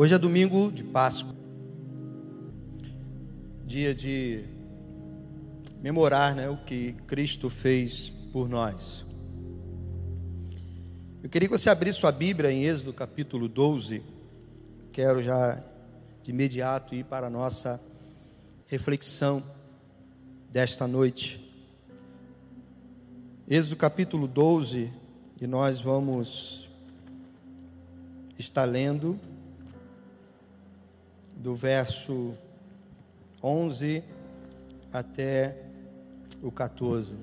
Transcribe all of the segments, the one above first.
Hoje é domingo de Páscoa, dia de memorar né, o que Cristo fez por nós. Eu queria que você abrisse sua Bíblia em Êxodo capítulo 12. Quero já de imediato ir para a nossa reflexão desta noite. Êxodo capítulo 12, e nós vamos estar lendo do verso 11 até o 14.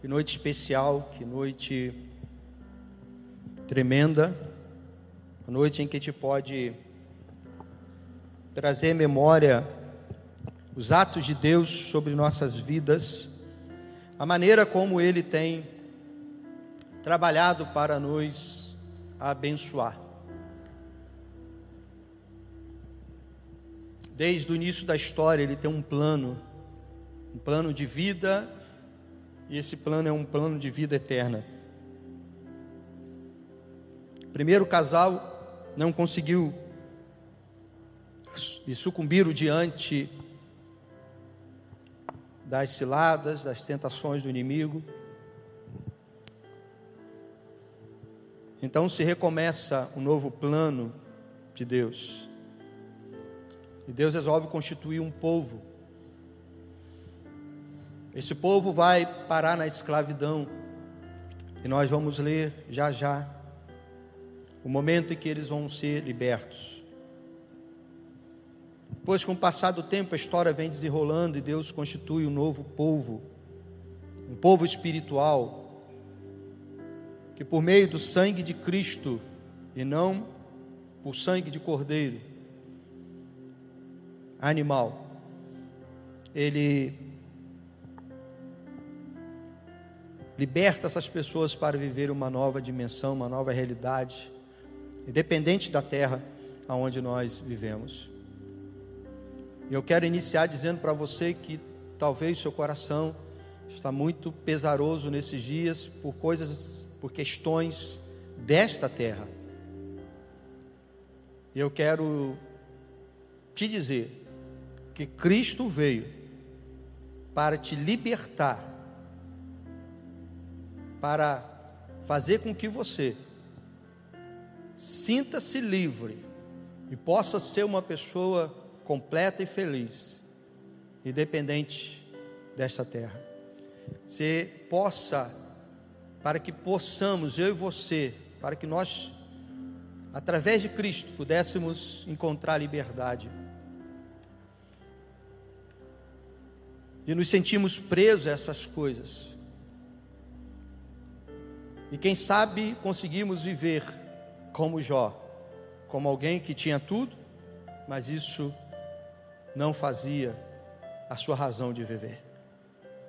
Que noite especial, que noite tremenda, a noite em que te pode trazer memória os atos de Deus sobre nossas vidas, a maneira como Ele tem trabalhado para nos abençoar. Desde o início da história, ele tem um plano, um plano de vida, e esse plano é um plano de vida eterna. O primeiro casal não conseguiu e sucumbiram diante das ciladas, das tentações do inimigo. Então se recomeça um novo plano de Deus. E Deus resolve constituir um povo. Esse povo vai parar na escravidão. E nós vamos ler já já o momento em que eles vão ser libertos. Depois, com o passar do tempo, a história vem desenrolando e Deus constitui um novo povo, um povo espiritual, que por meio do sangue de Cristo e não por sangue de cordeiro, animal, ele liberta essas pessoas para viver uma nova dimensão, uma nova realidade, independente da terra aonde nós vivemos. Eu quero iniciar dizendo para você que talvez seu coração está muito pesaroso nesses dias por coisas, por questões desta terra. E eu quero te dizer que Cristo veio para te libertar, para fazer com que você sinta-se livre e possa ser uma pessoa completa e feliz, independente desta terra. Você possa, para que possamos, eu e você, para que nós, através de Cristo, pudéssemos encontrar liberdade e nos sentimos presos a essas coisas. E quem sabe conseguimos viver como Jó, como alguém que tinha tudo, mas isso não fazia a sua razão de viver.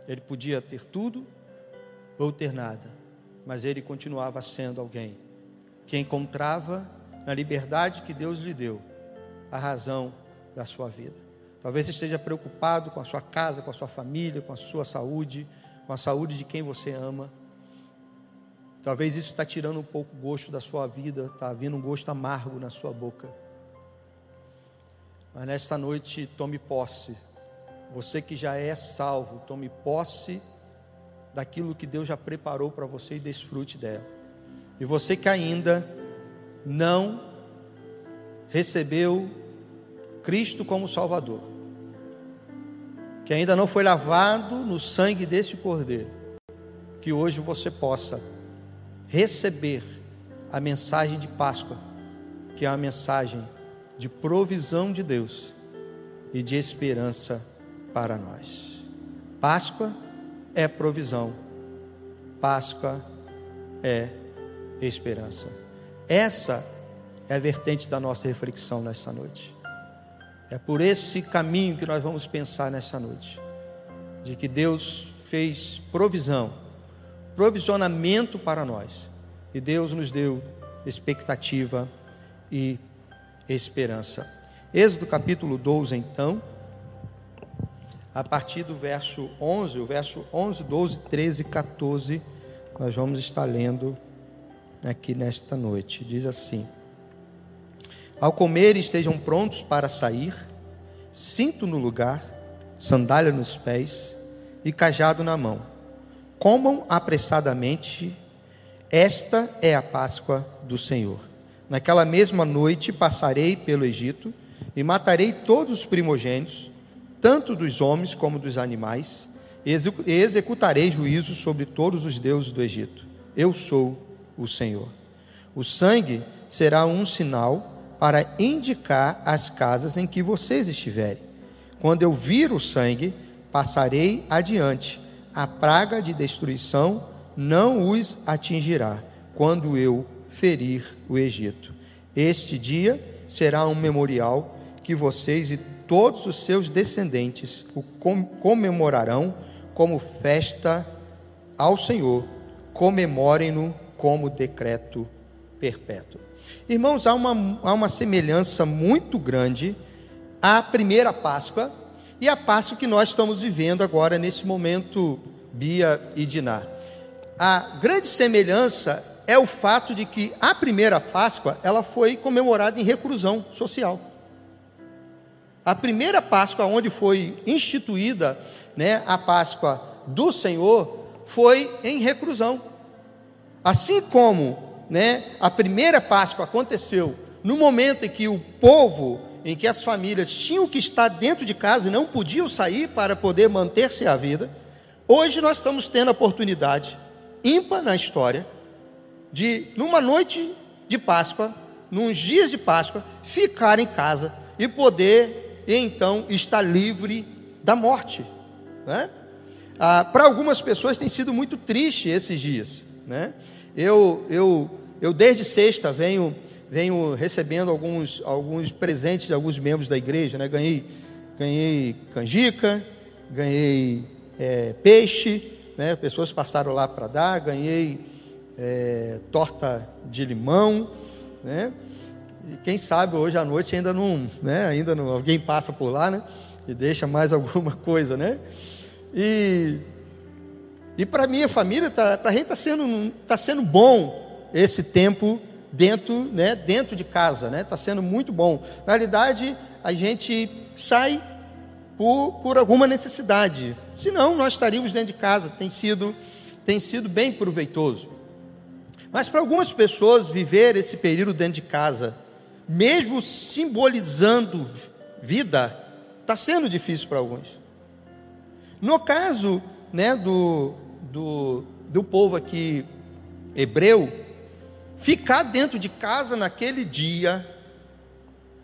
Ele podia ter tudo ou ter nada, mas ele continuava sendo alguém que encontrava na liberdade que Deus lhe deu a razão da sua vida. Talvez esteja preocupado com a sua casa, com a sua família, com a sua saúde, com a saúde de quem você ama. Talvez isso está tirando um pouco o gosto da sua vida, está vindo um gosto amargo na sua boca. Mas nesta noite, tome posse. Você que já é salvo, tome posse daquilo que Deus já preparou para você e desfrute dela. E você que ainda não recebeu Cristo como Salvador, que ainda não foi lavado no sangue desse cordeiro, que hoje você possa receber a mensagem de Páscoa, que é a mensagem de provisão de Deus e de esperança para nós. Páscoa é provisão, Páscoa é esperança. Essa é a vertente da nossa reflexão nesta noite. É por esse caminho que nós vamos pensar nessa noite, de que Deus fez provisão, provisionamento para nós, e Deus nos deu expectativa e esperança. Êxodo capítulo 12, então, a partir do verso 11, o verso 11, 12, 13, 14, nós vamos estar lendo aqui nesta noite. Diz assim: Ao comer, estejam prontos para sair, cinto no lugar, sandália nos pés e cajado na mão. Comam apressadamente, esta é a Páscoa do Senhor. Naquela mesma noite passarei pelo Egito e matarei todos os primogênitos, tanto dos homens como dos animais, e executarei juízo sobre todos os deuses do Egito. Eu sou o Senhor. O sangue será um sinal para indicar as casas em que vocês estiverem. Quando eu vir o sangue, passarei adiante. A praga de destruição não os atingirá quando eu ferir o Egito. Este dia será um memorial que vocês e todos os seus descendentes o comemorarão como festa ao Senhor. Comemorem-no como decreto perpétuo. Irmãos, há uma, há uma semelhança muito grande à primeira Páscoa e à Páscoa que nós estamos vivendo agora, nesse momento, Bia e Diná. A grande semelhança é o fato de que a primeira Páscoa ela foi comemorada em reclusão social. A primeira Páscoa, onde foi instituída né, a Páscoa do Senhor, foi em reclusão. Assim como né, a primeira Páscoa aconteceu no momento em que o povo, em que as famílias tinham que estar dentro de casa e não podiam sair para poder manter-se a vida, hoje nós estamos tendo a oportunidade, ímpar na história, de, numa noite de Páscoa, nos dias de Páscoa, ficar em casa e poder, então, estar livre da morte. Né? Ah, Para algumas pessoas tem sido muito triste esses dias. Né? Eu, eu, eu desde sexta venho, venho recebendo alguns, alguns presentes de alguns membros da igreja, né? Ganhei, ganhei canjica, ganhei é, peixe, né? Pessoas passaram lá para dar, ganhei é, torta de limão, né? E quem sabe hoje à noite ainda não, né? Ainda não, alguém passa por lá, né? E deixa mais alguma coisa, né? E e para minha família, tá, para a gente está sendo, tá sendo bom esse tempo dentro, né, dentro de casa, né? Está sendo muito bom. Na realidade, a gente sai por, por alguma necessidade. Senão, nós estaríamos dentro de casa. Tem sido, tem sido bem proveitoso. Mas para algumas pessoas, viver esse período dentro de casa, mesmo simbolizando vida, está sendo difícil para alguns. No caso né, do, do, do povo aqui hebreu, ficar dentro de casa naquele dia,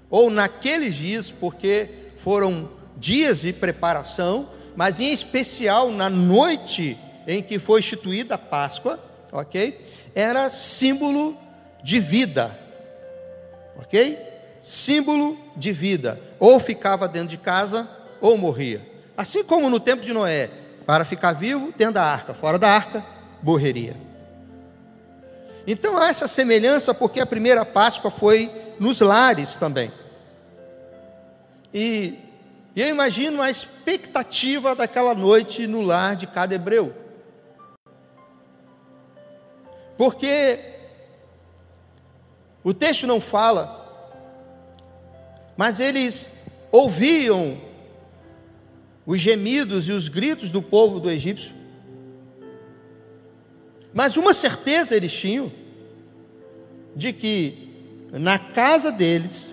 ou naqueles dias, porque foram dias de preparação, mas em especial na noite em que foi instituída a Páscoa, ok? Era símbolo de vida, ok? Símbolo de vida. Ou ficava dentro de casa, ou morria. Assim como no tempo de Noé, para ficar vivo dentro da arca, fora da arca, morreria. Então há essa semelhança porque a primeira Páscoa foi nos lares também. E, e eu imagino a expectativa daquela noite no lar de cada hebreu. Porque o texto não fala, mas eles ouviam os gemidos e os gritos do povo do egípcio. Mas uma certeza eles tinham de que na casa deles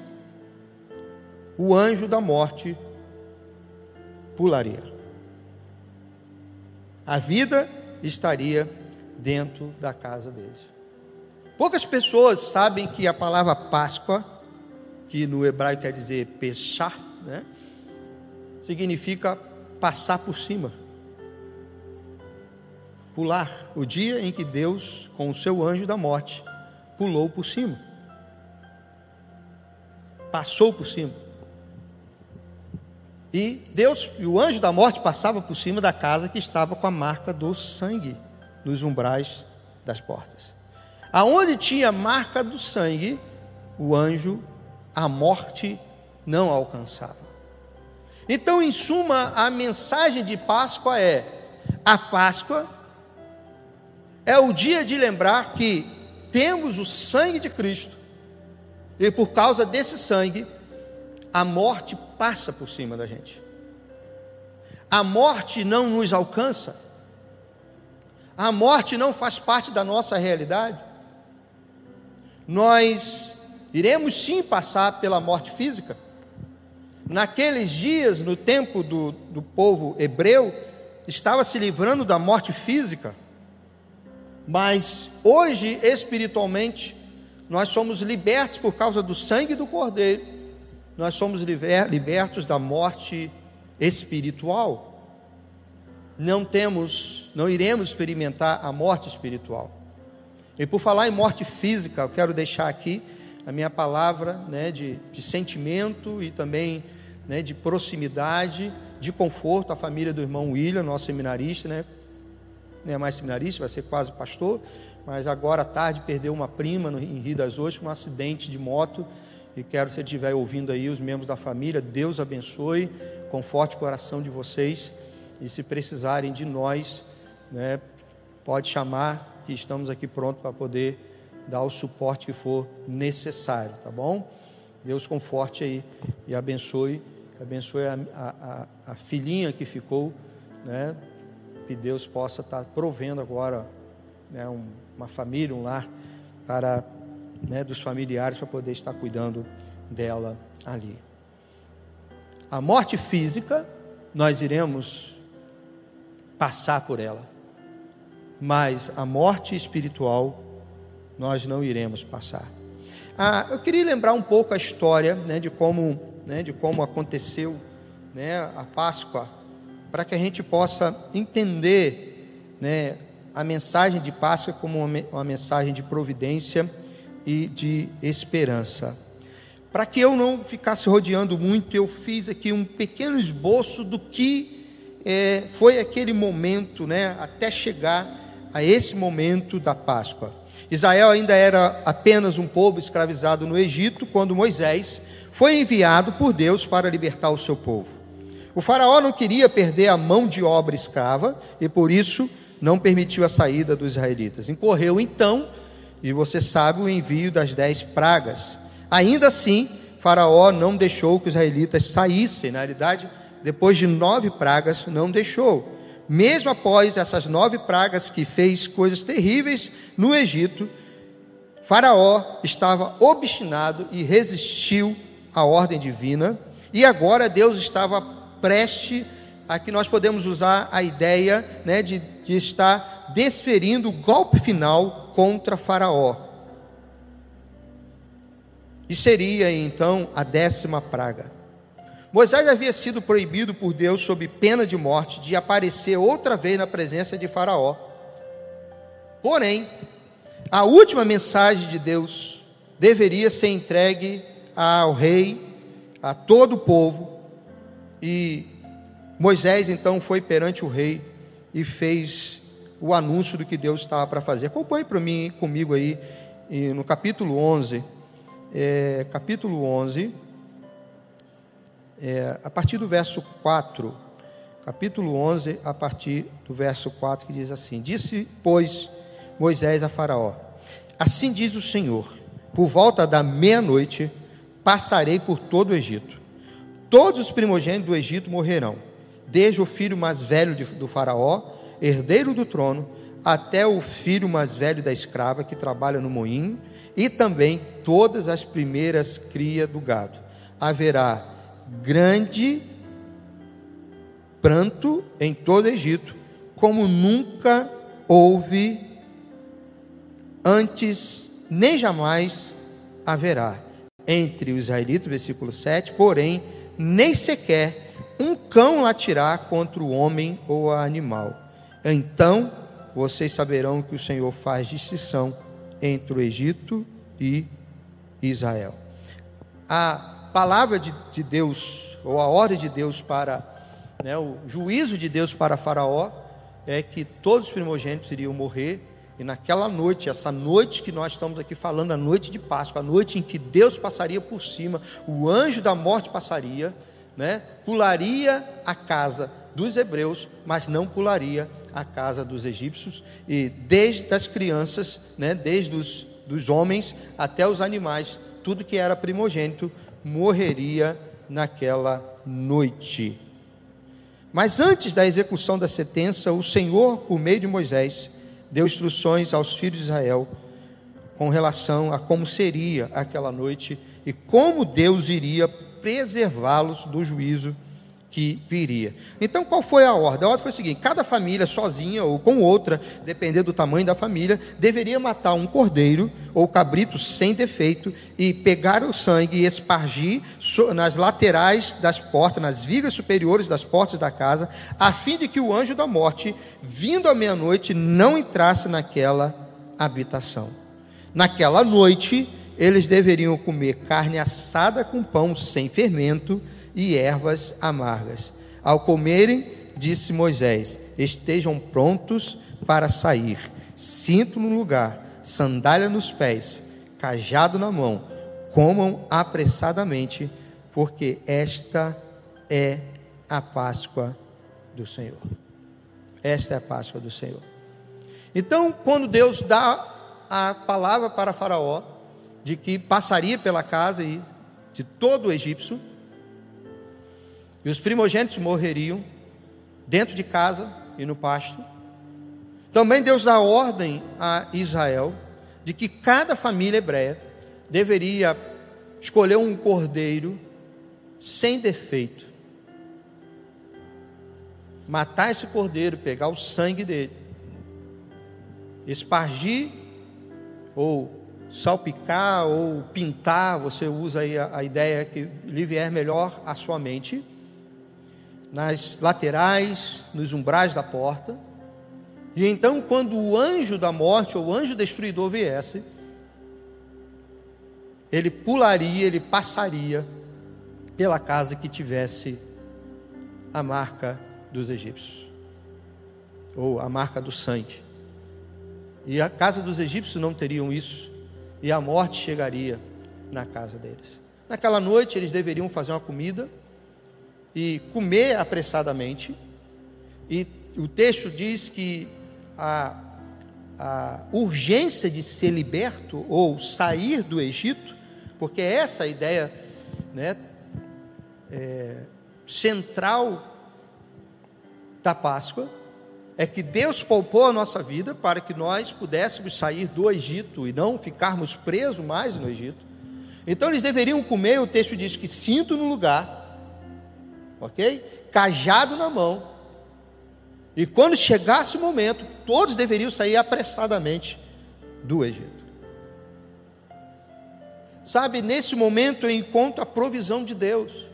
o anjo da morte pularia. A vida estaria dentro da casa deles. Poucas pessoas sabem que a palavra Páscoa, que no hebraico quer dizer Peshá, né? significa passar por cima. Pular, o dia em que Deus, com o seu anjo da morte, pulou por cima. Passou por cima. E Deus, e o anjo da morte passava por cima da casa que estava com a marca do sangue nos umbrais das portas. Aonde tinha marca do sangue, o anjo, a morte não alcançava. Então, em suma, a mensagem de Páscoa é: a Páscoa é o dia de lembrar que temos o sangue de Cristo E por causa desse sangue, a morte passa por cima da gente. A morte não nos alcança. A morte não faz parte da nossa realidade. Nós iremos sim passar pela morte física. Naqueles dias, no tempo do, do povo hebreu, estava se livrando da morte física. Mas hoje, espiritualmente, nós somos libertos por causa do sangue do Cordeiro, nós somos libertos da morte espiritual. Não temos, não iremos experimentar a morte espiritual. E por falar em morte física, eu quero deixar aqui a minha palavra né, de, de sentimento e também né, de proximidade, de conforto à família do irmão William, nosso seminarista, né? Não é mais seminarista, vai ser quase pastor, mas agora à tarde perdeu uma prima no, em Rio das Ostras com um acidente de moto. E quero, se estiver ouvindo aí, os membros da família, Deus abençoe, conforte o coração de vocês. E se precisarem de nós, né, pode chamar, que estamos aqui prontos para poder dar o suporte que for necessário, tá bom? Deus conforte aí e abençoe, abençoe a, a, a filhinha que ficou, né? Que Deus possa estar provendo agora né, um, uma família, um lar para né, dos familiares para poder estar cuidando dela ali. A morte física nós iremos passar por ela. Mas a morte espiritual nós não iremos passar. Ah, eu queria lembrar um pouco a história né, de, como, né, de como aconteceu né, a Páscoa, para que a gente possa entender né, a mensagem de Páscoa como uma, mensagem de providência e de esperança. Para que eu não ficasse rodeando muito, eu fiz aqui um pequeno esboço do que é, foi aquele momento, né, até chegar a esse momento da Páscoa. Israel ainda era apenas um povo escravizado no Egito quando Moisés foi enviado por Deus para libertar o seu povo. O faraó não queria perder a mão de obra escrava e por isso não permitiu a saída dos israelitas. Incorreu então, e você sabe, o envio das dez pragas. Ainda assim, Faraó não deixou que os israelitas saíssem. Na realidade, depois de nove pragas, não deixou. Mesmo após essas nove pragas que fez coisas terríveis no Egito, Faraó estava obstinado e resistiu à ordem divina, e agora Deus estava preste a que nós podemos usar a ideia né, de, de estar desferindo o golpe final contra Faraó. E seria então a décima praga. Moisés havia sido proibido por Deus, sob pena de morte, de aparecer outra vez na presença de Faraó. Porém, a última mensagem de Deus deveria ser entregue ao rei, a todo o povo, e Moisés então foi perante o rei e fez o anúncio do que Deus estava para fazer. Acompanhe para mim, comigo aí, no capítulo 11, é, capítulo 11, é, a partir do verso 4, capítulo 11, a partir do verso 4, que diz assim: Disse, pois, Moisés a Faraó: Assim diz o Senhor: Por volta da meia-noite passarei por todo o Egito. Todos os primogênitos do Egito morrerão, desde o filho mais velho de, do Faraó, herdeiro do trono, até o filho mais velho da escrava que trabalha no moinho, e também todas as primeiras crias do gado. Haverá grande pranto em todo o Egito, como nunca houve antes, nem jamais haverá. Entre os israelitas, versículo 7, porém, nem sequer um cão latirá contra o homem ou a animal. Então vocês saberão que o Senhor faz distinção entre o Egito e Israel. A palavra de, de Deus, ou a ordem de Deus para, né, o juízo de Deus para Faraó, é que todos os primogênitos iriam morrer, e naquela noite, essa noite que nós estamos aqui falando, a noite de Páscoa, a noite em que Deus passaria por cima, o anjo da morte passaria, né, pularia a casa dos hebreus, mas não pularia a casa dos egípcios, e desde as crianças, né, desde os dos homens até os animais, tudo que era primogênito morreria naquela noite. Mas antes da execução da sentença, o Senhor, por meio de Moisés, deu instruções aos filhos de Israel com relação a como seria aquela noite e como Deus iria preservá-los do juízo que viria. Então, qual foi a ordem? A ordem foi a seguinte: cada família, sozinha ou com outra, dependendo do tamanho da família, deveria matar um cordeiro ou cabrito sem defeito e pegar o sangue e espargir nas laterais das portas, nas vigas superiores das portas da casa, a fim de que o anjo da morte, vindo à meia-noite, não entrasse naquela habitação. Naquela noite, eles deveriam comer carne assada com pão sem fermento e ervas amargas. Ao comerem, disse Moisés: Estejam prontos para sair, cinto no lugar, sandália nos pés, cajado na mão, comam apressadamente, porque esta é a Páscoa do Senhor. Esta é a Páscoa do Senhor. Então, quando Deus dá a palavra para Faraó de que passaria pela casa de todo o egípcio, e os primogênitos morreriam dentro de casa e no pasto. Também Deus dá ordem a Israel de que cada família hebreia deveria escolher um cordeiro sem defeito. Matar esse cordeiro, pegar o sangue dele, espargir ou salpicar ou pintar, você usa aí a, a ideia que lhe vier melhor à sua mente nas laterais, nos umbrais da porta. E então, quando o anjo da morte ou o anjo destruidor viesse, ele pularia, ele passaria pela casa que tivesse a marca dos egípcios, ou a marca do sangue. E a casa dos egípcios não teriam isso, e a morte chegaria na casa deles. Naquela noite eles deveriam fazer uma comida e comer apressadamente. E o texto diz que a, a urgência de ser liberto ou sair do Egito, porque é essa a ideia né, é, central da Páscoa, é que Deus poupou a nossa vida para que nós pudéssemos sair do Egito e não ficarmos presos mais no Egito. Então eles deveriam comer, o texto diz que cinto no lugar, ok? Cajado na mão. E quando chegasse o momento, todos deveriam sair apressadamente do Egito. Sabe, nesse momento eu encontro a provisão de Deus.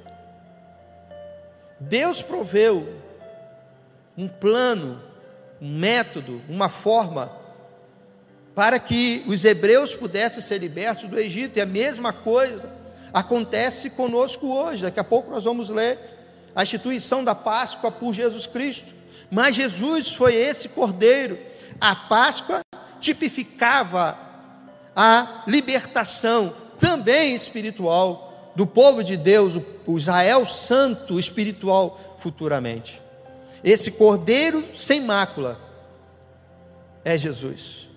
Deus proveu um plano, um método, uma forma para que os hebreus pudessem ser libertos do Egito. E a mesma coisa acontece conosco hoje. Daqui a pouco nós vamos ler a instituição da Páscoa por Jesus Cristo. Mas Jesus foi esse cordeiro. A Páscoa tipificava a libertação também espiritual do povo de Deus, o Israel santo espiritual futuramente. Esse cordeiro sem mácula é Jesus.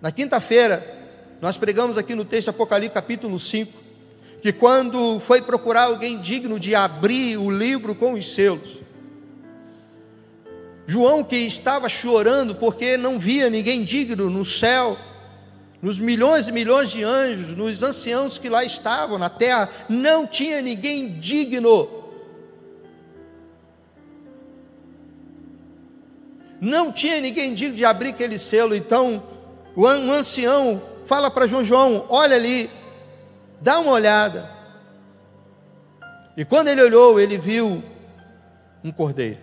Na quinta-feira, nós pregamos aqui no texto Apocalipse capítulo 5, que quando foi procurar alguém digno de abrir o livro com os selos, João, que estava chorando porque não via ninguém digno no céu, nos milhões e milhões de anjos, nos anciãos que lá estavam na terra, não tinha ninguém digno. Não tinha ninguém digno de abrir aquele selo. Então, o ancião fala para João: João, olha ali, dá uma olhada. E quando ele olhou, ele viu um cordeiro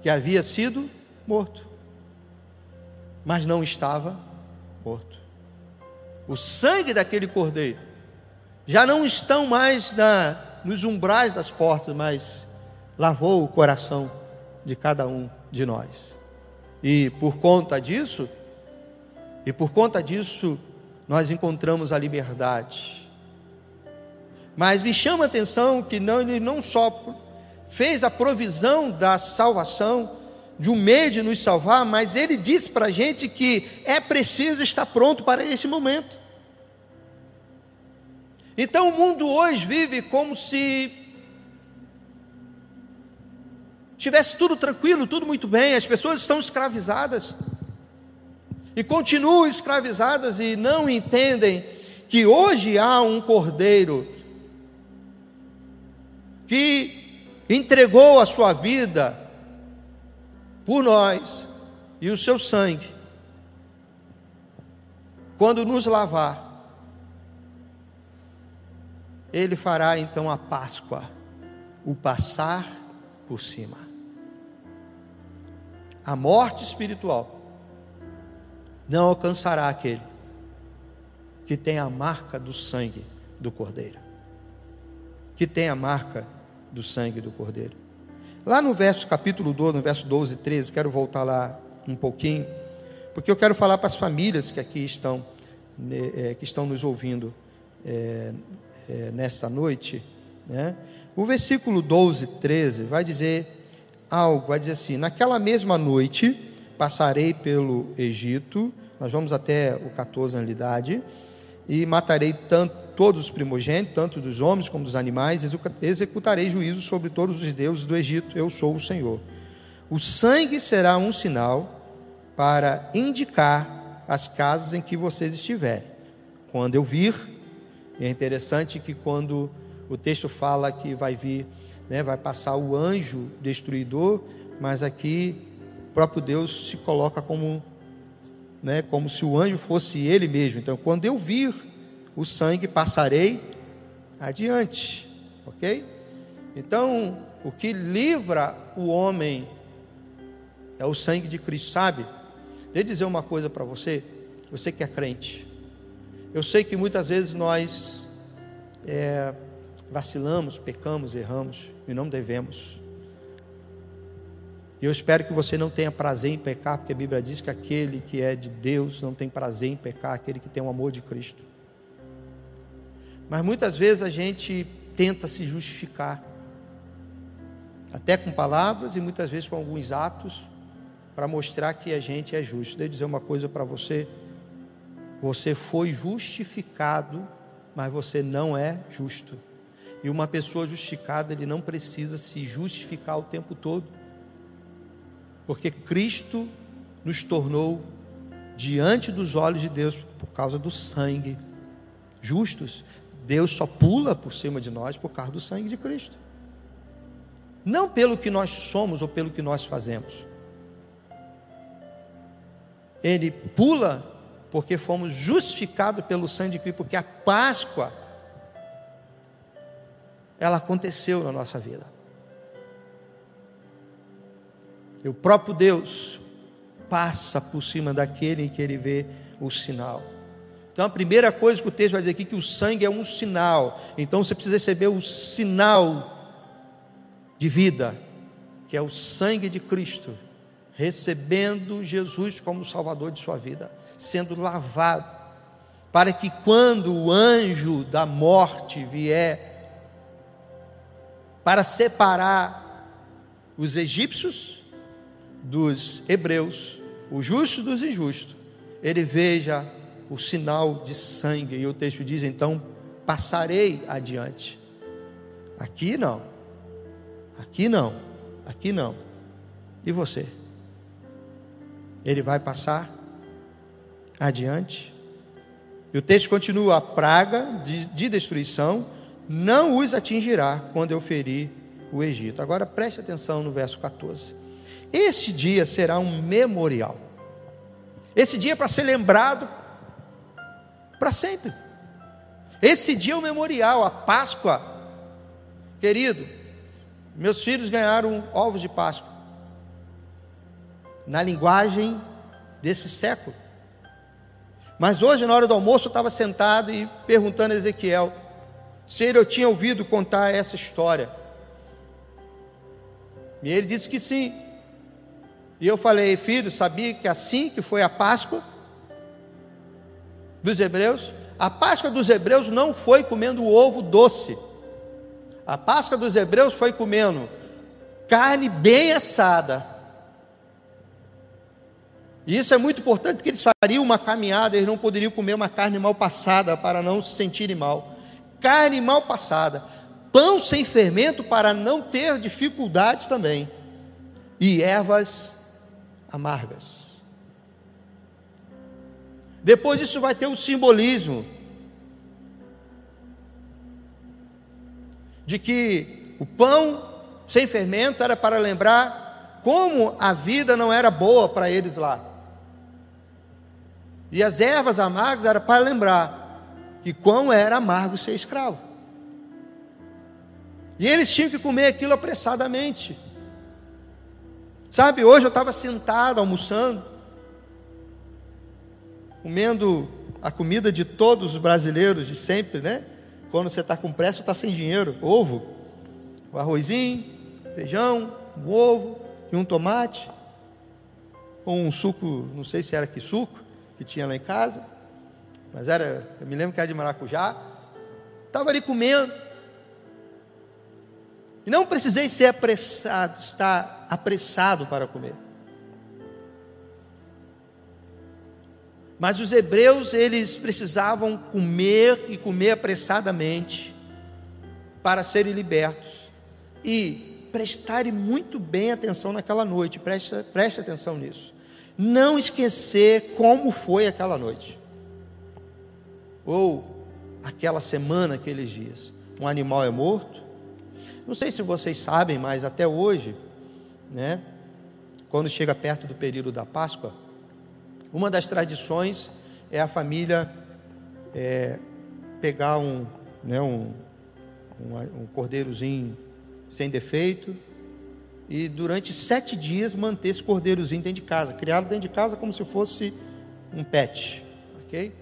que havia sido morto, mas não estava morto. O sangue daquele cordeiro já não estão mais na, nos umbrais das portas, mas lavou o coração de cada um de nós. E por conta disso, e por conta disso, nós encontramos a liberdade. Mas me chama a atenção que não, ele não só fez a provisão da salvação, de um meio de nos salvar, mas ele disse para a gente que é preciso estar pronto para esse momento. Então o mundo hoje vive como se tivesse tudo tranquilo, tudo muito bem, as pessoas estão escravizadas e continuam escravizadas e não entendem que hoje há um cordeiro que entregou a sua vida por nós e o seu sangue, quando nos lavar, ele fará então a Páscoa, o passar por cima. A morte espiritual não alcançará aquele que tem a marca do sangue do Cordeiro. Que tem a marca do sangue do Cordeiro. Lá no verso capítulo 2, no verso 12 e 13, quero voltar lá um pouquinho, porque eu quero falar para as famílias que aqui estão, é, que estão nos ouvindo é, é, nesta noite. Né? O versículo 12 e 13 vai dizer algo, vai dizer assim: Naquela mesma noite passarei pelo Egito, nós vamos até o 14 na realidade, e matarei tanto todos os primogênitos, tanto dos homens como dos animais, executarei juízo sobre todos os deuses do Egito, eu sou o Senhor. O sangue será um sinal para indicar as casas em que vocês estiverem. Quando eu vir, é interessante que quando o texto fala que vai vir, né, vai passar o anjo destruidor, mas aqui próprio Deus se coloca como, né, como se o anjo fosse ele mesmo. Então, quando eu vir o sangue passarei adiante, ok? Então, o que livra o homem é o sangue de Cristo, sabe? Deixa eu dizer uma coisa para você, você que é crente. Eu sei que muitas vezes nós é, vacilamos, pecamos, erramos e não devemos. E eu espero que você não tenha prazer em pecar, porque a Bíblia diz que aquele que é de Deus não tem prazer em pecar, aquele que tem o amor de Cristo. Mas muitas vezes a gente tenta se justificar, até com palavras e muitas vezes com alguns atos, para mostrar que a gente é justo. Deixa eu dizer uma coisa para você: você foi justificado, mas você não é justo. E uma pessoa justificada, ele não precisa se justificar o tempo todo, porque Cristo nos tornou diante dos olhos de Deus por causa do sangue justos. Deus só pula por cima de nós por causa do sangue de Cristo. Não pelo que nós somos ou pelo que nós fazemos. Ele pula porque fomos justificados pelo sangue de Cristo, porque a Páscoa ela aconteceu na nossa vida. E o próprio Deus passa por cima daquele que ele vê o sinal. Então a primeira coisa que o texto vai dizer aqui é que o sangue é um sinal. Então você precisa receber o sinal de vida, que é o sangue de Cristo, recebendo Jesus como Salvador de sua vida, sendo lavado, para que quando o anjo da morte vier para separar os egípcios dos hebreus, os justos dos injustos, ele veja o sinal de sangue. E o texto diz: então passarei adiante. Aqui não, aqui não, aqui não. E você? Ele vai passar adiante? E o texto continua: a praga de, de destruição não os atingirá quando eu ferir o Egito. Agora preste atenção no verso 14. Este dia será um memorial. Esse dia é para ser lembrado para sempre. Esse dia é o memorial, a Páscoa. Querido, meus filhos ganharam ovos de Páscoa. Na linguagem desse século. Mas hoje, na hora do almoço, eu estava sentado e perguntando a Ezequiel se ele eu tinha ouvido contar essa história. E ele disse que sim. E eu falei, filho, sabia que assim que foi a Páscoa? dos hebreus, a Páscoa dos hebreus não foi comendo ovo doce. A Páscoa dos hebreus foi comendo carne bem assada. E isso é muito importante porque eles fariam uma caminhada, eles não poderiam comer uma carne mal passada para não se sentirem mal. carne mal passada, pão sem fermento para não ter dificuldades também, e ervas amargas. Depois disso vai ter o simbolismo de que o pão sem fermento era para lembrar como a vida não era boa para eles lá. E as ervas amargas era para lembrar que quão era amargo ser escravo. E eles tinham que comer aquilo apressadamente. Sabe, hoje eu estava sentado almoçando, comendo a comida de todos os brasileiros de sempre, né? Quando você está com pressa, está sem dinheiro. Ovo, o arrozinho, feijão, um ovo e um tomate. Ou um suco, não sei se era que suco, que tinha lá em casa. Mas era, eu me lembro que era de maracujá. Estava ali comendo. E não precisei ser apressado, estar apressado para comer. Mas os hebreus, eles precisavam comer e comer apressadamente para serem libertos. E prestarem muito bem atenção naquela noite, preste, preste atenção nisso. Não esquecer como foi aquela noite. Ou aquela semana, aqueles dias. Um animal é morto. Não sei se vocês sabem, mas até hoje, né, quando chega perto do período da Páscoa, uma das tradições é a família é, pegar um, né, um, um, um cordeirozinho sem defeito e durante sete dias manter esse cordeirozinho dentro de casa, criado dentro de casa como se fosse um pet, ok?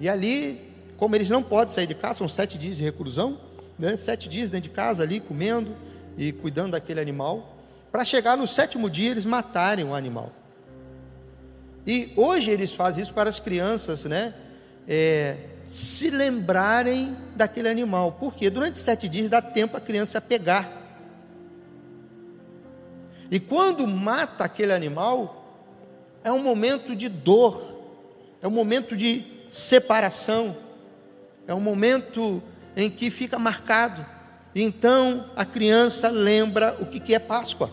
E ali, como eles não podem sair de casa, são sete dias de reclusão, né? sete dias dentro de casa ali comendo e cuidando daquele animal, para chegar no sétimo dia eles matarem o animal. E hoje eles fazem isso para as crianças, né? É, se lembrarem daquele animal. Porque durante sete dias dá tempo a criança pegar. E quando mata aquele animal, é um momento de dor, é um momento de separação, é um momento em que fica marcado. Então a criança lembra o que é Páscoa,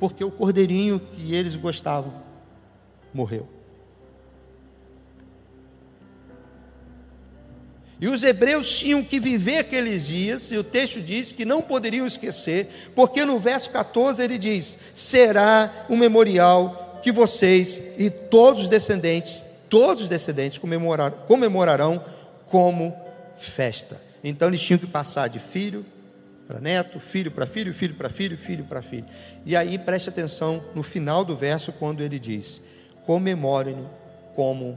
porque o cordeirinho que eles gostavam morreu. E os hebreus tinham que viver aqueles dias, e o texto diz que não poderiam esquecer, porque no verso 14 ele diz: será um memorial que vocês e todos os descendentes, todos os descendentes comemorar, comemorarão como festa. Então eles tinham que passar de filho para neto, filho para filho, filho para filho, filho para filho. E aí preste atenção no final do verso quando ele diz: comemorem como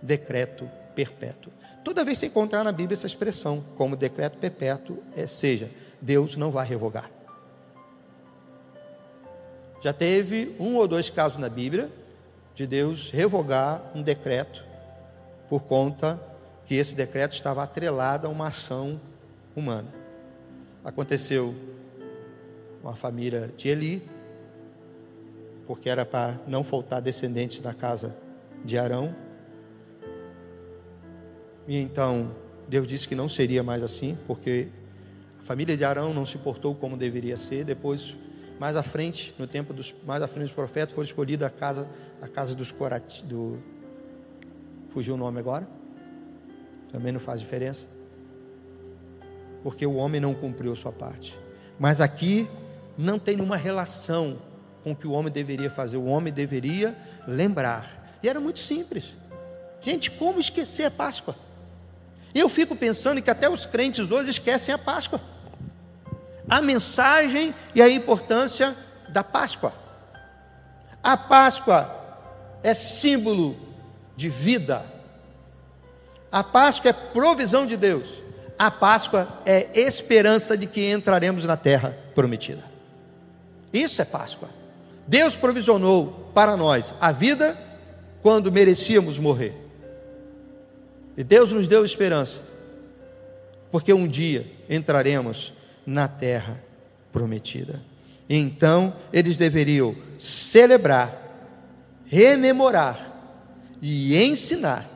decreto perpétuo. Toda vez que você encontrar na Bíblia essa expressão, como decreto perpétuo, é, seja, Deus não vai revogar. Já teve um ou dois casos na Bíblia de Deus revogar um decreto por conta que esse decreto estava atrelado a uma ação humana. Aconteceu com a família de Eli, porque era para não faltar descendentes da casa de Arão, e então Deus disse que não seria mais assim, porque a família de Arão não se portou como deveria ser. Depois, mais à frente, no tempo dos mais à frente dos profetas, foi escolhida a casa a casa dos Corati, do fugiu o nome agora. Também não faz diferença. Porque o homem não cumpriu a sua parte. Mas aqui não tem nenhuma relação com o que o homem deveria fazer. O homem deveria lembrar. E era muito simples. Gente, como esquecer a Páscoa? Eu fico pensando que até os crentes hoje esquecem a Páscoa. A mensagem e a importância da Páscoa. A Páscoa é símbolo de vida. A Páscoa é provisão de Deus. A Páscoa é esperança de que entraremos na terra prometida. Isso é Páscoa. Deus provisionou para nós a vida quando merecíamos morrer. E Deus nos deu esperança, porque um dia entraremos na terra prometida. Então, eles deveriam celebrar, rememorar e ensinar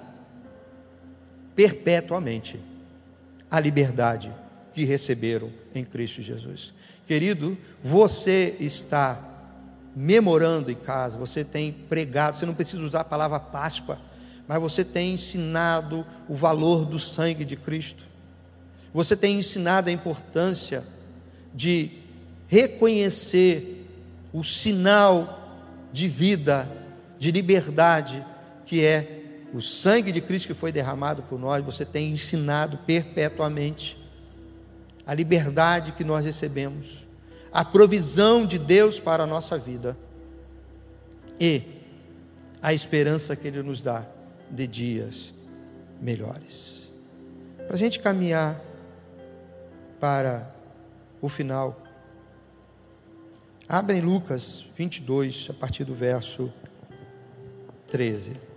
perpetuamente a liberdade que receberam em Cristo Jesus. Querido, você está memorando em casa, você tem pregado, você não precisa usar a palavra Páscoa, mas você tem ensinado o valor do sangue de Cristo. Você tem ensinado a importância de reconhecer o sinal de vida, de liberdade, que é o sangue de Cristo que foi derramado por nós. Você tem ensinado perpetuamente a liberdade que nós recebemos, a provisão de Deus para a nossa vida e a esperança que Ele nos dá de dias melhores. Para a gente caminhar para o final, abre em Lucas 22, a partir do verso 13.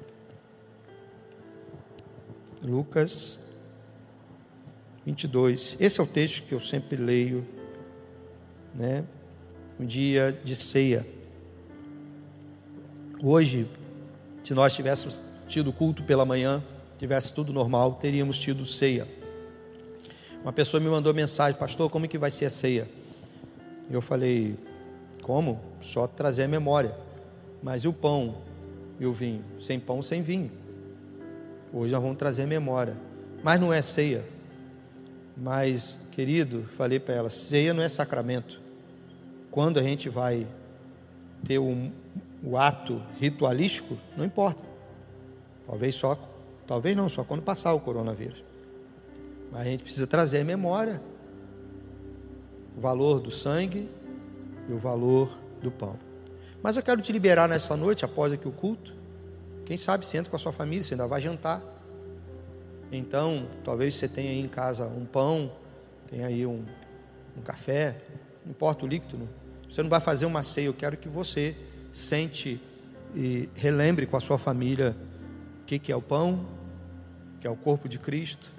Lucas 22. Esse é o texto que eu sempre leio, né? Um dia de ceia. Hoje, se nós tivéssemos tido culto pela manhã, tivesse tudo normal, teríamos tido ceia. Uma pessoa me mandou mensagem, pastor, como é que vai ser a ceia? Eu falei, como? Só trazer a memória. Mas e o pão e o vinho? Sem pão, sem vinho. Hoje nós vamos trazer memória. Mas não é ceia. Mas, querido, falei para ela: ceia não é sacramento. Quando a gente vai ter um, o ato ritualístico, não importa. Talvez só, talvez não, só quando passar o coronavírus. Mas a gente precisa trazer a memória o valor do sangue e o valor do pão. Mas eu quero te liberar nessa noite, após aqui o culto. Quem sabe senta com a sua família, você ainda vai jantar. Então, talvez você tenha aí em casa um pão, tenha aí um, um café, não importa o líquido. Não. Você não vai fazer uma ceia, eu quero que você sente e relembre com a sua família o que, que é o pão, que é o corpo de Cristo,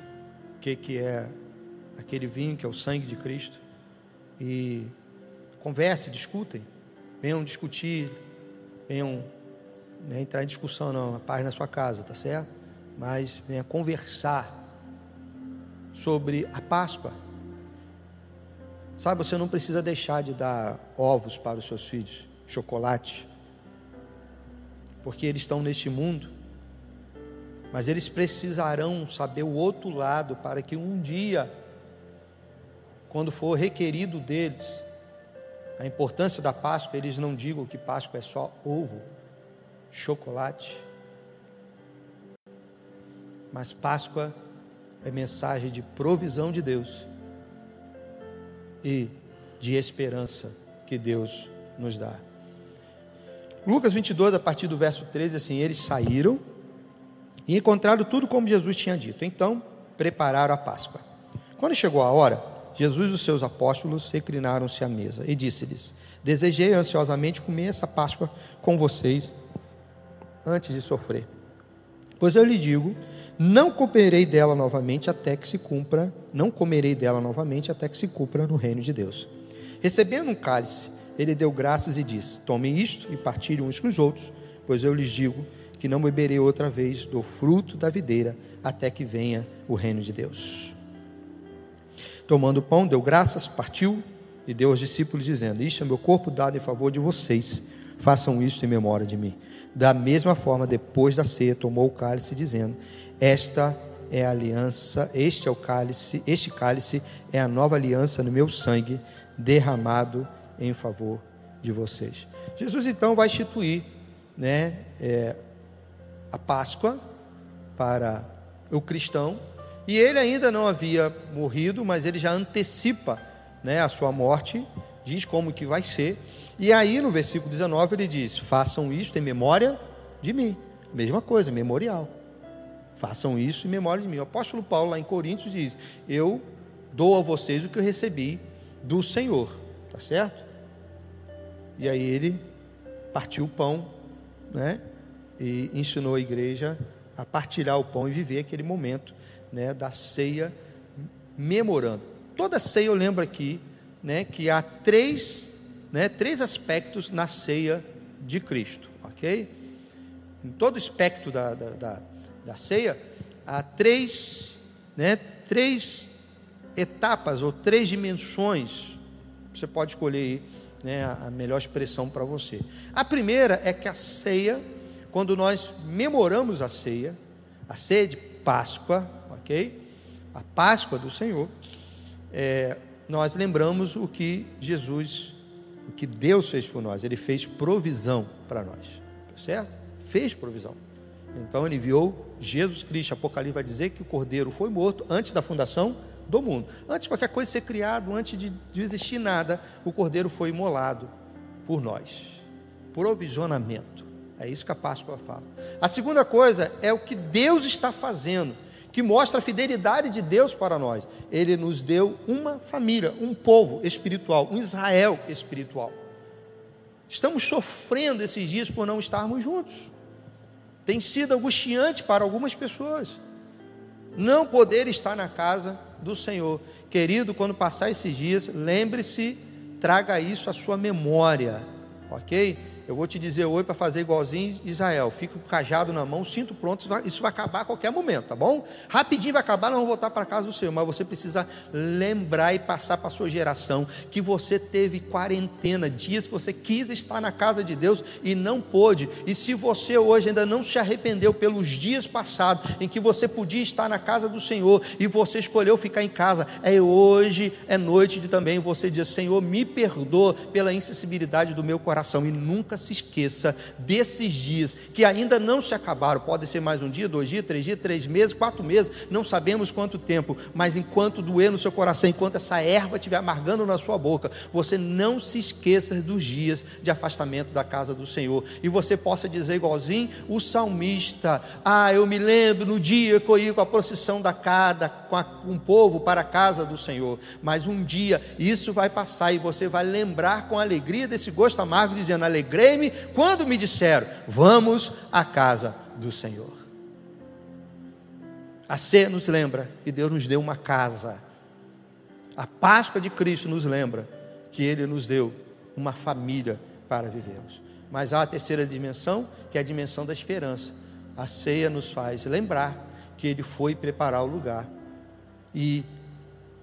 o que, que é aquele vinho, que é o sangue de Cristo. E converse, discutem, venham discutir, venham né, entrar em discussão, não, a paz na sua casa, tá certo? mas venha conversar sobre a Páscoa. Sabe, você não precisa deixar de dar ovos para os seus filhos, chocolate, porque eles estão neste mundo, mas eles precisarão saber o outro lado para que um dia, quando for requerido deles, a importância da Páscoa, eles não digam que Páscoa é só ovo, chocolate, mas Páscoa é mensagem de provisão de Deus e de esperança que Deus nos dá. Lucas 22, a partir do verso 13, assim: Eles saíram e encontraram tudo como Jesus tinha dito. Então, prepararam a Páscoa. Quando chegou a hora, Jesus e os seus apóstolos reclinaram-se à mesa e disse-lhes: Desejei ansiosamente comer essa Páscoa com vocês antes de sofrer. Pois eu lhe digo não comerei dela novamente até que se cumpra, não comerei dela novamente até que se cumpra no reino de Deus. Recebendo um cálice, ele deu graças e disse: Tomem isto e partilhem uns com os outros, pois eu lhes digo que não beberei outra vez do fruto da videira até que venha o reino de Deus. Tomando o pão, deu graças, partiu e deu aos discípulos, dizendo: Isto é meu corpo dado em favor de vocês, façam isso em memória de mim. Da mesma forma, depois da ceia, tomou o cálice, dizendo: esta é a aliança, este é o cálice, este cálice é a nova aliança no meu sangue derramado em favor de vocês. Jesus então vai instituir, né, é, a Páscoa para o cristão e ele ainda não havia morrido, mas ele já antecipa, né, a sua morte, diz como que vai ser. E aí no versículo 19 ele diz: "Façam isto em memória de mim". Mesma coisa, memorial. Façam isso em memória de mim. O apóstolo Paulo, lá em Coríntios, diz: Eu dou a vocês o que eu recebi do Senhor. Tá certo? E aí ele partiu o pão, né? E ensinou a igreja a partilhar o pão e viver aquele momento, né? Da ceia, memorando. Toda ceia eu lembro aqui, né? Que há três, né? Três aspectos na ceia de Cristo, ok? Em todo espectro da, da, da da ceia, há três, né, três etapas ou três dimensões. Você pode escolher né, a melhor expressão para você. A primeira é que a ceia, quando nós memoramos a ceia, a ceia de Páscoa, ok? A Páscoa do Senhor, é, nós lembramos o que Jesus, o que Deus fez por nós. Ele fez provisão para nós, tá certo? Fez provisão. Então ele enviou Jesus Cristo. Apocalipse vai dizer que o Cordeiro foi morto antes da fundação do mundo. Antes de qualquer coisa ser criado, antes de, de existir nada, o Cordeiro foi imolado por nós. Provisionamento. É isso que a Páscoa fala. A segunda coisa é o que Deus está fazendo, que mostra a fidelidade de Deus para nós. Ele nos deu uma família, um povo espiritual, um Israel espiritual. Estamos sofrendo esses dias por não estarmos juntos. Tem sido angustiante para algumas pessoas não poder estar na casa do Senhor. Querido, quando passar esses dias, lembre-se, traga isso à sua memória, ok? Eu vou te dizer hoje para fazer igualzinho Israel. Fica com o cajado na mão, cinto pronto, isso vai acabar a qualquer momento, tá bom? Rapidinho vai acabar, nós vamos voltar para casa do Senhor. Mas você precisa lembrar e passar para a sua geração que você teve quarentena, dias que você quis estar na casa de Deus e não pôde. E se você hoje ainda não se arrependeu pelos dias passados em que você podia estar na casa do Senhor e você escolheu ficar em casa, é hoje, é noite de também você dizer: Senhor, me perdoa pela insensibilidade do meu coração e nunca nunca se esqueça desses dias que ainda não se acabaram. Pode ser mais um dia, dois dias, três dias, três meses, quatro meses, não sabemos quanto tempo, mas enquanto doer no seu coração, enquanto essa erva estiver amargando na sua boca, você não se esqueça dos dias de afastamento da casa do Senhor. E você possa dizer igualzinho o salmista: Ah, eu me lembro no dia que eu ia com a procissão da cada, com, a, com o povo para a casa do Senhor. Mas um dia isso vai passar e você vai lembrar com alegria desse gosto amargo, dizendo: Alegrei alegrei-me quando me disseram: Vamos à casa do Senhor. A ceia nos lembra que Deus nos deu uma casa. A Páscoa de Cristo nos lembra que Ele nos deu uma família para vivermos. Mas há a terceira dimensão, que é a dimensão da esperança. A ceia nos faz lembrar que Ele foi preparar o lugar e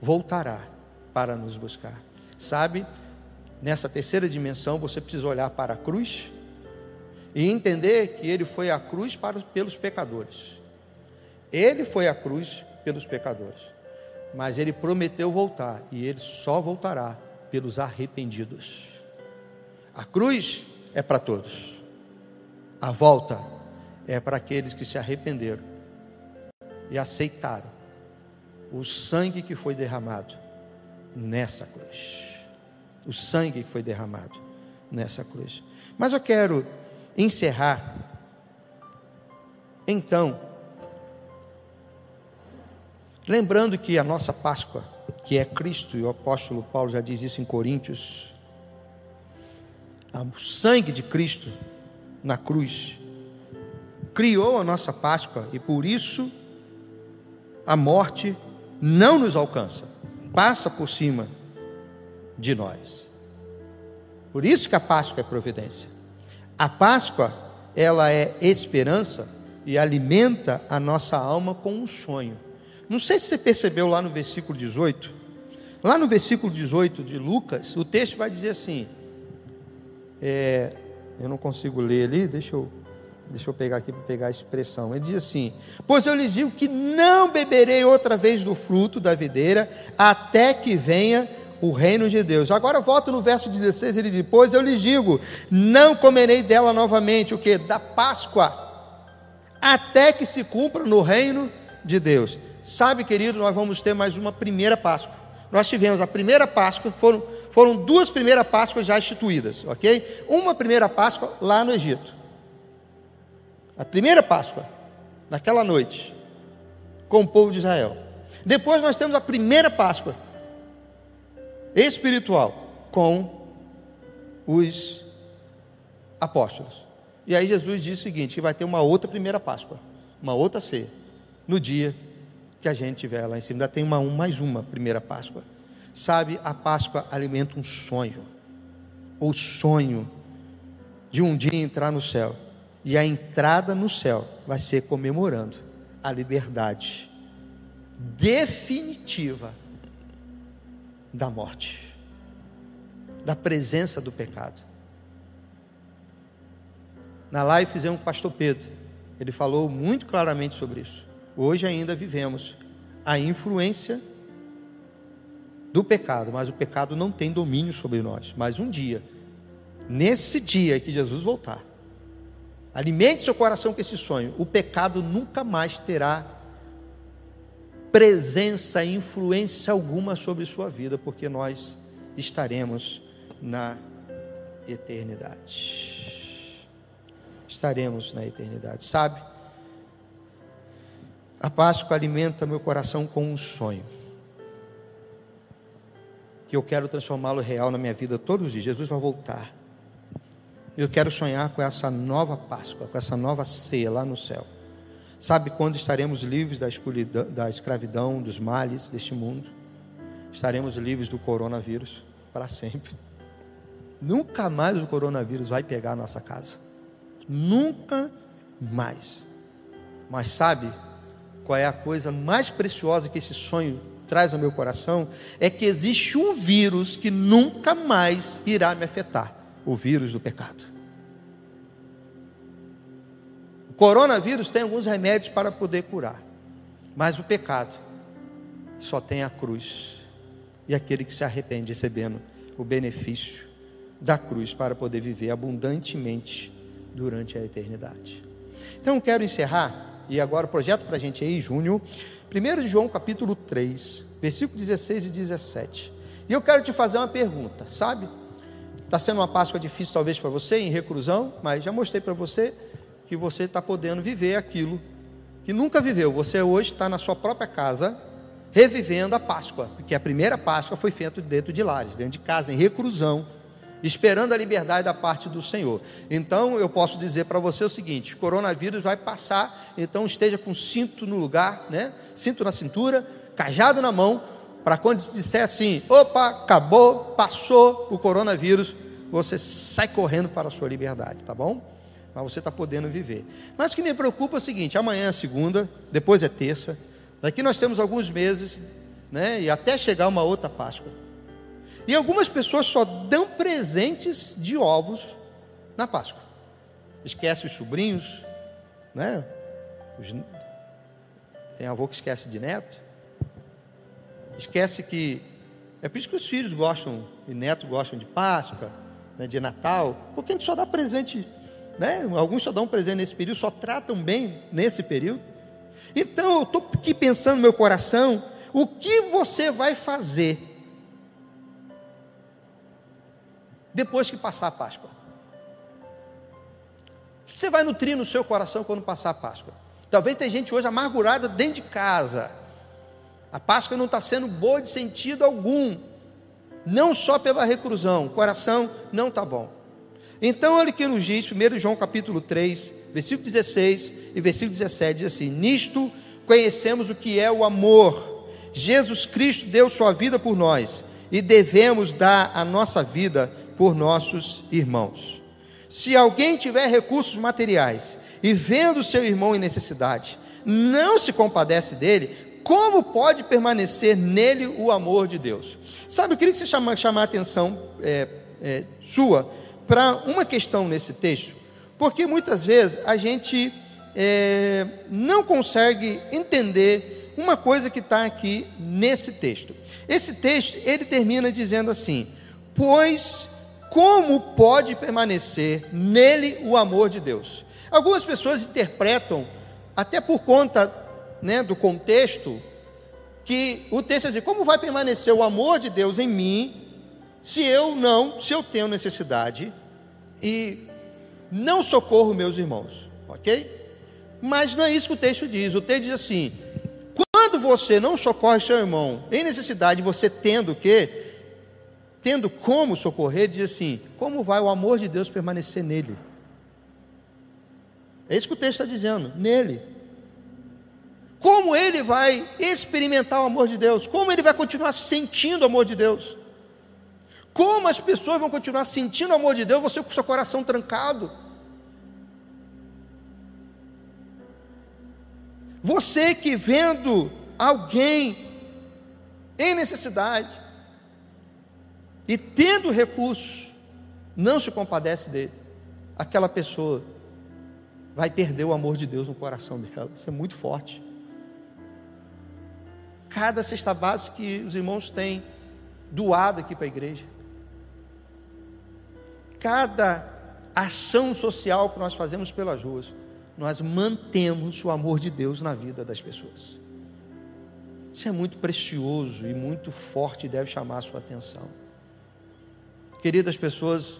voltará para nos buscar. Sabe, nessa terceira dimensão, você precisa olhar para a cruz e entender que ele foi à cruz para, pelos pecadores. Ele foi à cruz pelos pecadores. Mas ele prometeu voltar e ele só voltará pelos arrependidos. A cruz é para todos. A volta é para aqueles que se arrependeram e aceitaram o sangue que foi derramado nessa cruz o sangue que foi derramado nessa cruz. Mas eu quero encerrar, então, lembrando que a nossa Páscoa, que é Cristo, e o apóstolo Paulo já diz isso em Coríntios, o sangue de Cristo na cruz criou a nossa Páscoa e por isso a morte não nos alcança, passa por cima de nós. Por isso que a Páscoa é providência. A Páscoa, ela é esperança e alimenta a nossa alma com um sonho. Não sei se você percebeu lá no versículo 18. Lá no versículo 18 de Lucas, o texto vai dizer assim: é, eu não consigo ler ali, deixa eu, deixa eu pegar aqui para pegar a expressão. Ele diz assim: Pois eu lhes digo que não beberei outra vez do fruto da videira, até que venha o reino de Deus. Agora volto no verso 16, ele diz: Pois eu lhes digo, não comerei dela novamente, o que? Da Páscoa, até que se cumpra no reino de Deus. Sabe, querido, nós vamos ter mais uma primeira Páscoa. Nós tivemos a primeira Páscoa, foram, foram duas primeiras Páscoas já instituídas, ok? Uma primeira Páscoa lá no Egito. A primeira Páscoa, naquela noite, com o povo de Israel. Depois nós temos a primeira Páscoa, espiritual com os apóstolos. E aí Jesus disse o seguinte: que vai ter uma outra primeira Páscoa, uma outra ceia, no dia que a gente tiver lá em cima. Ainda tem uma, mais uma primeira Páscoa. Sabe, a Páscoa alimenta um sonho, o sonho de um dia entrar no céu. E a entrada no céu vai ser comemorando a liberdade definitiva da morte, da presença do pecado. Na live fizemos com o pastor Pedro, ele falou muito claramente sobre isso. Hoje ainda vivemos a influência do pecado, mas o pecado não tem domínio sobre nós. Mas um dia, nesse dia que Jesus voltar, alimente seu coração com esse sonho, o pecado nunca mais terá presença influência alguma sobre sua vida, porque nós estaremos na eternidade. Estaremos na eternidade, sabe? A Páscoa alimenta meu coração com um sonho. Que eu quero transformá-lo real na minha vida todos os dias. Jesus vai voltar. Eu quero sonhar com essa nova Páscoa, com essa nova ceia lá no céu. Sabe quando estaremos livres da, da escravidão, dos males deste mundo? Estaremos livres do coronavírus para sempre. Nunca mais o coronavírus vai pegar a nossa casa. Nunca mais. Mas sabe qual é a coisa mais preciosa que esse sonho traz ao meu coração? É que existe um vírus que nunca mais irá me afetar o vírus do pecado. Coronavírus tem alguns remédios para poder curar, mas o pecado só tem a cruz e aquele que se arrepende recebendo o benefício da cruz para poder viver abundantemente durante a eternidade. Então quero encerrar, e agora o projeto para a gente aí, Júnior, 1 João capítulo 3, versículo 16 e 17. E eu quero te fazer uma pergunta, sabe? Está sendo uma Páscoa difícil talvez para você, em reclusão, mas já mostrei para você que você está podendo viver aquilo que nunca viveu. Você hoje está na sua própria casa, revivendo a Páscoa, porque a primeira Páscoa foi feita dentro de lares, dentro de casa, em reclusão, esperando a liberdade da parte do Senhor. Então eu posso dizer para você o seguinte: coronavírus vai passar, então esteja com cinto no lugar, né? Cinto na cintura, cajado na mão, para quando disser assim: opa, acabou, passou o coronavírus, você sai correndo para a sua liberdade, tá bom? Mas você está podendo viver. Mas o que me preocupa é o seguinte: amanhã é segunda, depois é terça, daqui nós temos alguns meses, né, e até chegar uma outra Páscoa. E algumas pessoas só dão presentes de ovos na Páscoa. Esquece os sobrinhos, né? Os... Tem avô que esquece de neto. Esquece que. É por isso que os filhos gostam, e netos gostam de Páscoa, né, de Natal, porque a gente só dá presente né? Alguns só dão um presente nesse período, só tratam bem nesse período. Então eu estou aqui pensando no meu coração, o que você vai fazer depois que passar a Páscoa? O que você vai nutrir no seu coração quando passar a Páscoa? Talvez tem gente hoje amargurada dentro de casa. A Páscoa não está sendo boa de sentido algum. Não só pela reclusão, o coração não está bom. Então, o que nos diz, 1 João capítulo 3, versículo 16 e versículo 17, diz assim: Nisto conhecemos o que é o amor. Jesus Cristo deu sua vida por nós e devemos dar a nossa vida por nossos irmãos. Se alguém tiver recursos materiais e vendo seu irmão em necessidade, não se compadece dele, como pode permanecer nele o amor de Deus? Sabe, eu queria que você chamasse chamar a atenção é, é, sua para uma questão nesse texto, porque muitas vezes a gente é, não consegue entender uma coisa que está aqui nesse texto. Esse texto ele termina dizendo assim: pois como pode permanecer nele o amor de Deus? Algumas pessoas interpretam, até por conta né, do contexto, que o texto diz: como vai permanecer o amor de Deus em mim se eu não, se eu tenho necessidade e não socorro meus irmãos, ok? Mas não é isso que o texto diz. O texto diz assim: quando você não socorre seu irmão em necessidade, você tendo que, tendo como socorrer, diz assim: como vai o amor de Deus permanecer nele? É isso que o texto está dizendo, nele. Como ele vai experimentar o amor de Deus? Como ele vai continuar sentindo o amor de Deus? Como as pessoas vão continuar sentindo o amor de Deus, você com seu coração trancado? Você que vendo alguém em necessidade, e tendo recursos, não se compadece dele, aquela pessoa vai perder o amor de Deus no coração dela. Isso é muito forte. Cada cesta básica que os irmãos têm doado aqui para a igreja, cada ação social que nós fazemos pelas ruas, nós mantemos o amor de Deus na vida das pessoas. Isso é muito precioso e muito forte e deve chamar a sua atenção. Queridas pessoas,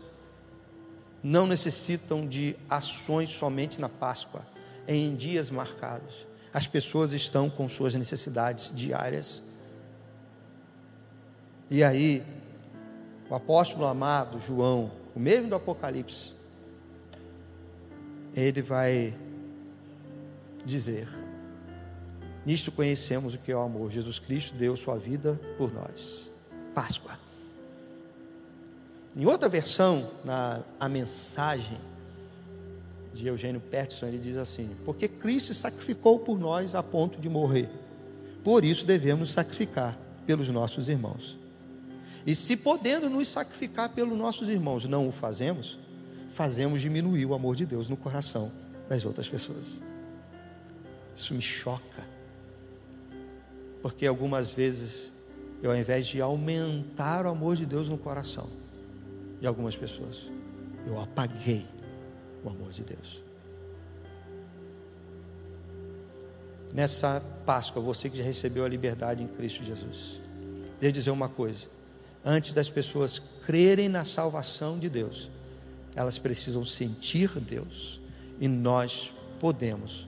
não necessitam de ações somente na Páscoa, em dias marcados. As pessoas estão com suas necessidades diárias. E aí, o apóstolo amado João, o mesmo do Apocalipse, ele vai dizer: Nisto conhecemos o que é o amor. Jesus Cristo deu sua vida por nós. Páscoa. Em outra versão, na a mensagem de Eugênio Peterson, ele diz assim: Porque Cristo sacrificou por nós a ponto de morrer. Por isso devemos sacrificar pelos nossos irmãos. E se podendo nos sacrificar pelos nossos irmãos, não o fazemos, fazemos diminuir o amor de Deus no coração das outras pessoas. Isso me choca. Porque algumas vezes eu, ao invés de aumentar o amor de Deus no coração de algumas pessoas, eu apaguei o amor de Deus. Nessa Páscoa, você que já recebeu a liberdade em Cristo Jesus, eu dizer uma coisa: antes das pessoas crerem na salvação de Deus, elas precisam sentir Deus, e nós podemos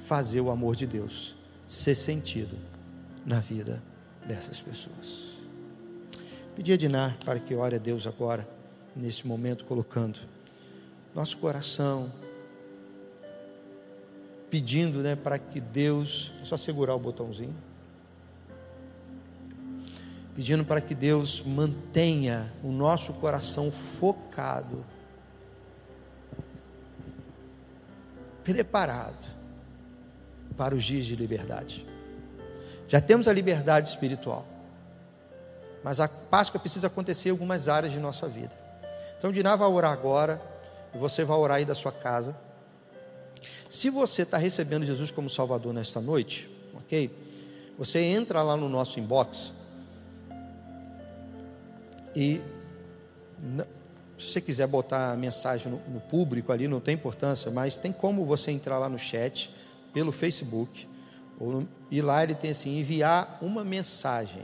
fazer o amor de Deus ser sentido na vida dessas pessoas. Pedi a Dinar para que ore a Deus agora, nesse momento, colocando nosso coração, pedindo né, para que Deus, é só segurar o botãozinho, pedindo para que Deus mantenha o nosso coração focado, preparado para os dias de liberdade. Já temos a liberdade espiritual, mas a Páscoa precisa acontecer em algumas áreas de nossa vida. Então, Diná vai orar agora, e você vai orar aí da sua casa. Se você está recebendo Jesus como Salvador nesta noite, ok? Você entra lá no nosso inbox e se você quiser botar a mensagem no, no, público ali, não tem importância, mas tem como você entrar lá no chat, pelo Facebook, ou, e lá ele tem assim, enviar uma mensagem,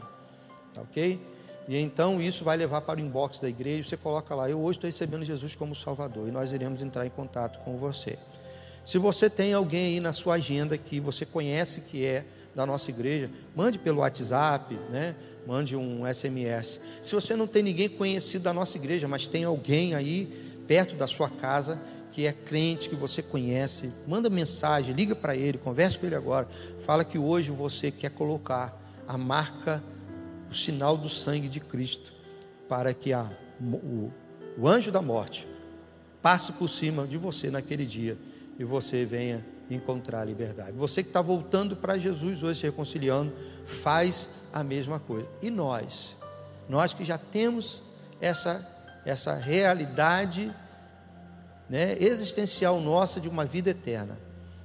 tá ok? E então isso vai levar para o inbox da igreja, você coloca lá, eu hoje estou recebendo Jesus como Salvador, e nós iremos entrar em contato com você. Se você tem alguém aí na sua agenda que você conhece que é da nossa igreja, mande pelo WhatsApp, né? Mande um SMS. Se você não tem ninguém conhecido da nossa igreja, mas tem alguém aí perto da sua casa que é crente, que você conhece, manda mensagem, liga para ele, converse com ele agora. Fala que hoje você quer colocar a marca, o sinal do sangue de Cristo, para que a, o, o anjo da morte passe por cima de você naquele dia e você venha encontrar a liberdade. Você que está voltando para Jesus hoje, se reconciliando, faz a mesma coisa. E nós, nós que já temos essa, essa realidade né, existencial nossa de uma vida eterna,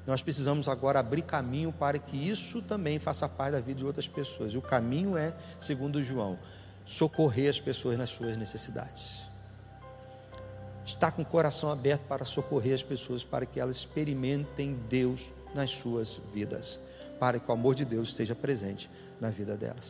nós precisamos agora abrir caminho para que isso também faça parte da vida de outras pessoas. E o caminho é, segundo João, socorrer as pessoas nas suas necessidades. Estar com o coração aberto para socorrer as pessoas, para que elas experimentem Deus nas suas vidas, para que o amor de Deus esteja presente na vida delas.